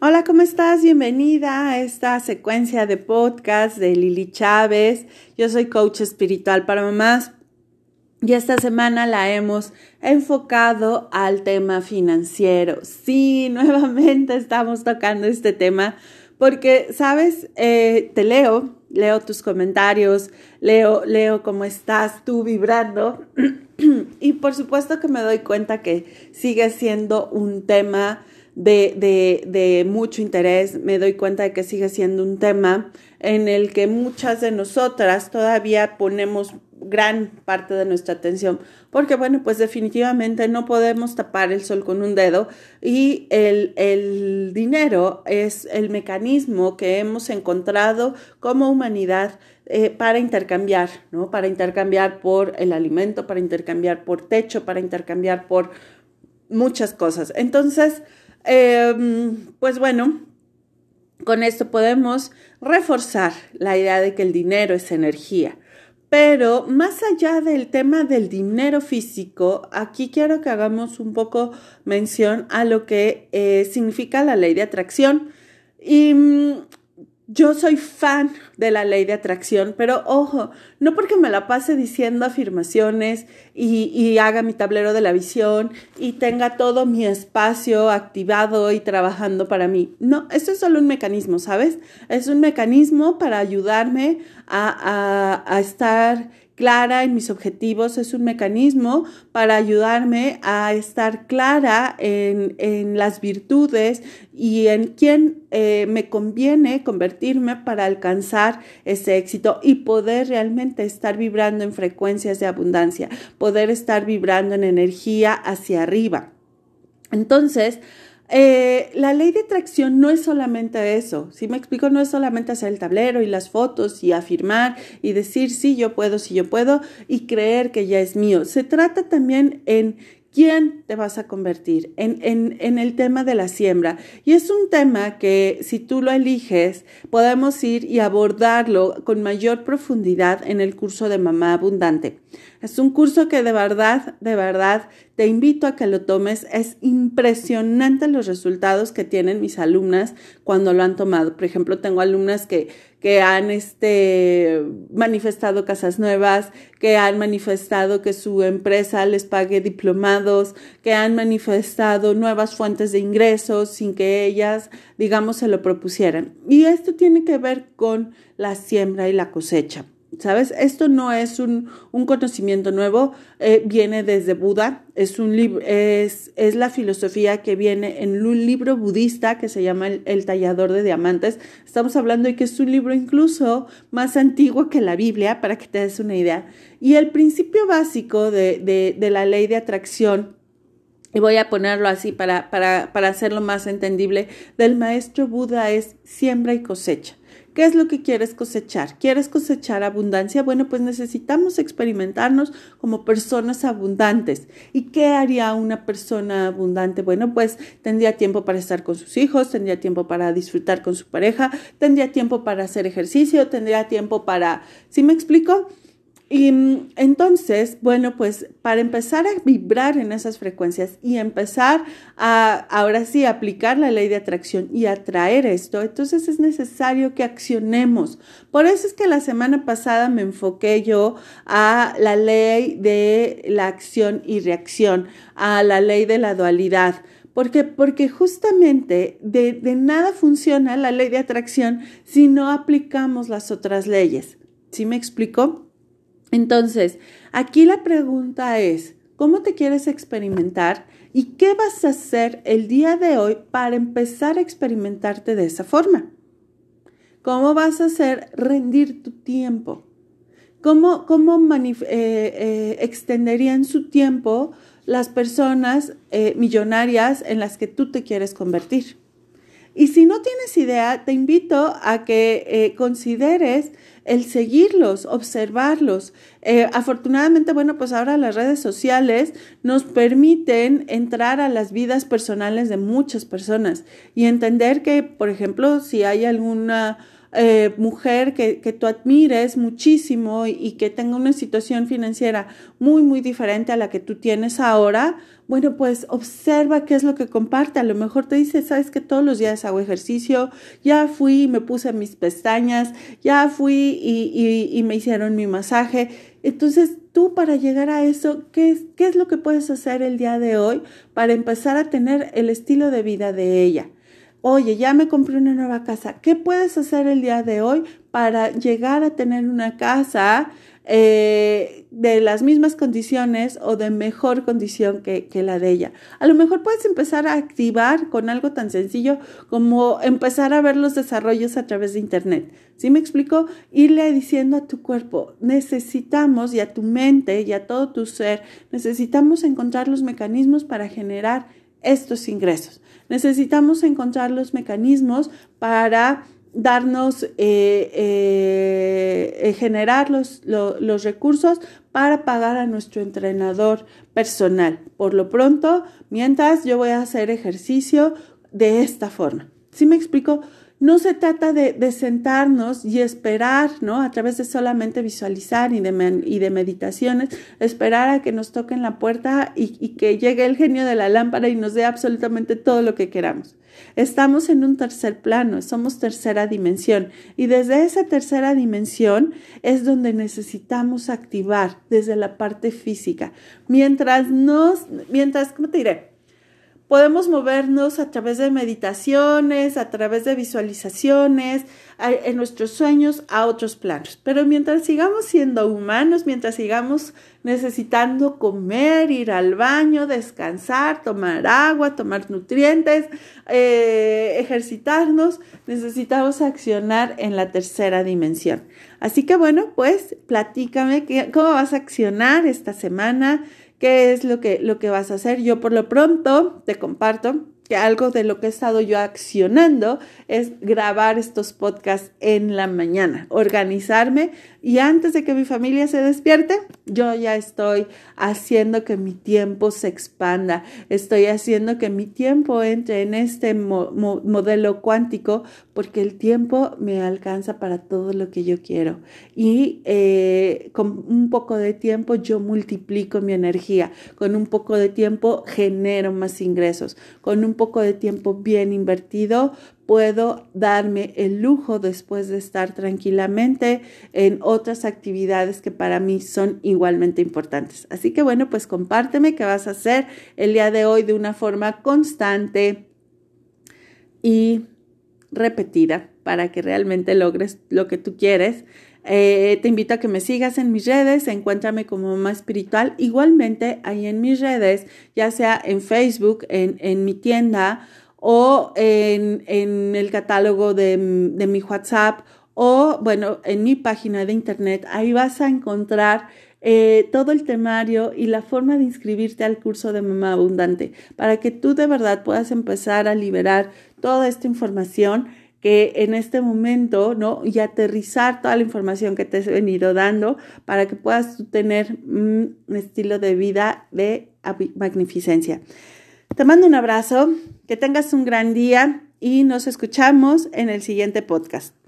Hola, ¿cómo estás? Bienvenida a esta secuencia de podcast de Lili Chávez. Yo soy coach espiritual para mamás y esta semana la hemos enfocado al tema financiero. Sí, nuevamente estamos tocando este tema porque, sabes, eh, te leo, leo tus comentarios, leo, leo cómo estás tú vibrando y por supuesto que me doy cuenta que sigue siendo un tema de, de, de, mucho interés, me doy cuenta de que sigue siendo un tema en el que muchas de nosotras todavía ponemos gran parte de nuestra atención, porque bueno, pues definitivamente no podemos tapar el sol con un dedo y el, el dinero es el mecanismo que hemos encontrado como humanidad eh, para intercambiar, ¿no? Para intercambiar por el alimento, para intercambiar por techo, para intercambiar por muchas cosas. Entonces, Em, pues bueno, con esto podemos reforzar la idea de que el dinero es energía. Pero más allá del tema del dinero físico, aquí quiero que hagamos un poco mención a lo que eh, significa la ley de atracción. Y mm, yo soy fan de la ley de atracción, pero ojo, no porque me la pase diciendo afirmaciones y, haga mi tablero de la visión y tenga todo mi espacio activado y trabajando para mí. No, esto es solo un mecanismo, ¿sabes? Es un mecanismo para ayudarme a, a estar clara en mis objetivos, es un mecanismo para ayudarme a estar clara en, en las virtudes y en quién eh, me conviene convertirme para alcanzar ese éxito y poder realmente estar vibrando en frecuencias de abundancia, poder estar vibrando en energía hacia arriba. Entonces, eh, la ley de atracción no es solamente eso, si me explico, no es solamente hacer el tablero y las fotos y afirmar y decir sí, yo puedo, sí, yo puedo y creer que ya es mío. Se trata también en quién te vas a convertir en, en, en, el tema de la siembra. Y es un tema que si tú lo eliges, podemos ir y abordarlo con mayor profundidad en el curso de Mamá Abundante. Es un curso que de verdad, de verdad, te invito a que lo tomes. Es impresionante los resultados que tienen mis alumnas cuando lo han tomado. Por ejemplo, tengo alumnas que, que han este, manifestado casas nuevas, que han manifestado que su empresa les pague diplomados, que han manifestado nuevas fuentes de ingresos sin que ellas, digamos, se lo propusieran. Y esto tiene que ver con la siembra y la cosecha. ¿Sabes? Esto no es un, un conocimiento nuevo, eh, viene desde Buda, es, un es, es, la filosofía que viene en un libro budista que se llama el, el, Tallador de Diamantes. Estamos hablando de que es un libro incluso más antiguo que la Biblia, para que te des una idea. Y el principio básico de, de, de la ley de atracción y voy a ponerlo así para, para, para hacerlo más entendible, del maestro Buda es siembra y cosecha. ¿Qué es lo que quieres cosechar? ¿Quieres cosechar abundancia? Bueno, pues necesitamos experimentarnos como personas abundantes. ¿Y qué haría una persona abundante? Bueno, pues tendría tiempo para estar con sus hijos, tendría tiempo para disfrutar con su pareja, tendría tiempo para hacer ejercicio, tendría tiempo para... ¿Sí me explico? Y mm, entonces, bueno, pues para empezar a vibrar en esas frecuencias y empezar a, ahora sí, aplicar la ley de atracción y atraer esto, entonces es necesario que accionemos. Por eso es que la semana pasada me enfoqué yo a la ley de la acción y reacción, a la ley de la dualidad. ¿Por qué? Porque justamente de, nada funciona la ley de atracción si no aplicamos las otras leyes. ¿Sí me explico? Entonces, aquí la pregunta es, ¿cómo te quieres experimentar y qué vas a hacer el día de hoy para empezar a experimentarte de esa forma? ¿Cómo vas a hacer rendir tu tiempo? ¿Cómo, cómo eh, eh, extenderían su tiempo las personas eh, millonarias en las que tú te quieres convertir? Y si no tienes idea, te invito a que eh, consideres el seguirlos, observarlos. Eh, afortunadamente, bueno, pues ahora las redes sociales nos permiten entrar a las vidas personales de muchas personas y entender que, por ejemplo, si hay alguna eh, mujer que, que, tú admires muchísimo y, y, que tenga una situación financiera muy, muy diferente a la que tú tienes ahora, bueno, pues observa qué es lo que comparte. A lo mejor te dice, sabes que todos los días hago ejercicio, ya fui y me puse mis pestañas, ya fui y, y, me hicieron mi masaje. Entonces, tú para llegar a eso, ¿qué ¿qué es lo que puedes hacer el día de hoy para empezar a tener el estilo de vida de ella? Oye, ya me compré una nueva casa. ¿Qué puedes hacer el día de hoy para llegar a tener una casa eh, de las mismas condiciones o de mejor condición que, que, la de ella. A lo mejor puedes empezar a activar con algo tan sencillo como empezar a ver los desarrollos a través de Internet. ¿Sí me explico? Irle diciendo a tu cuerpo, necesitamos y a tu mente y a todo tu ser, necesitamos encontrar los mecanismos para generar estos ingresos. Necesitamos encontrar los mecanismos para darnos, eh, eh, generar los, lo, los recursos para pagar a nuestro entrenador personal. Por lo pronto, mientras yo voy a hacer ejercicio de esta forma. ¿Sí me explico? No se trata de, de, sentarnos y esperar, ¿no? A través de solamente visualizar y de, meditaciones, esperar a que nos toquen la puerta y, y que llegue el genio de la lámpara y nos dé absolutamente todo lo que queramos. Estamos en un tercer plano, somos tercera dimensión y desde esa tercera dimensión es donde necesitamos activar desde la parte física. Mientras nos, mientras, ¿cómo te diré? Podemos movernos a través de meditaciones, a través de visualizaciones, en nuestros sueños a otros planos. Pero mientras sigamos siendo humanos, mientras sigamos necesitando comer, ir al baño, descansar, tomar agua, tomar nutrientes, eh, ejercitarnos, necesitamos accionar en la tercera dimensión. Así que bueno, pues platícame cómo vas a accionar esta semana qué es lo que, lo que vas a hacer. Yo por lo pronto te comparto que algo de lo que he estado yo accionando es grabar estos podcasts en la mañana, organizarme y antes de que mi familia se despierte, yo ya estoy haciendo que mi tiempo se expanda, estoy haciendo que mi tiempo entre en este mo mo modelo cuántico porque el tiempo me alcanza para todo lo que yo quiero y eh, con un poco de tiempo yo multiplico mi energía, con un poco de tiempo genero más ingresos, con un poco de tiempo bien invertido, puedo darme el lujo después de estar tranquilamente en otras actividades que para mí son igualmente importantes. Así que bueno, pues compárteme qué vas a hacer el día de hoy de una forma constante y repetida para que realmente logres lo que tú quieres. Eh, te invito a que me sigas en mis redes, encuéntrame como mamá espiritual. Igualmente, ahí en mis redes, ya sea en Facebook, en, en mi tienda o en, en el catálogo de, de mi WhatsApp o, bueno, en mi página de internet, ahí vas a encontrar eh, todo el temario y la forma de inscribirte al curso de Mamá Abundante para que tú de verdad puedas empezar a liberar toda esta información que en este momento, ¿no? Y aterrizar toda la información que te he venido dando para que puedas tener un estilo de vida de magnificencia. Te mando un abrazo, que tengas un gran día y nos escuchamos en el siguiente podcast.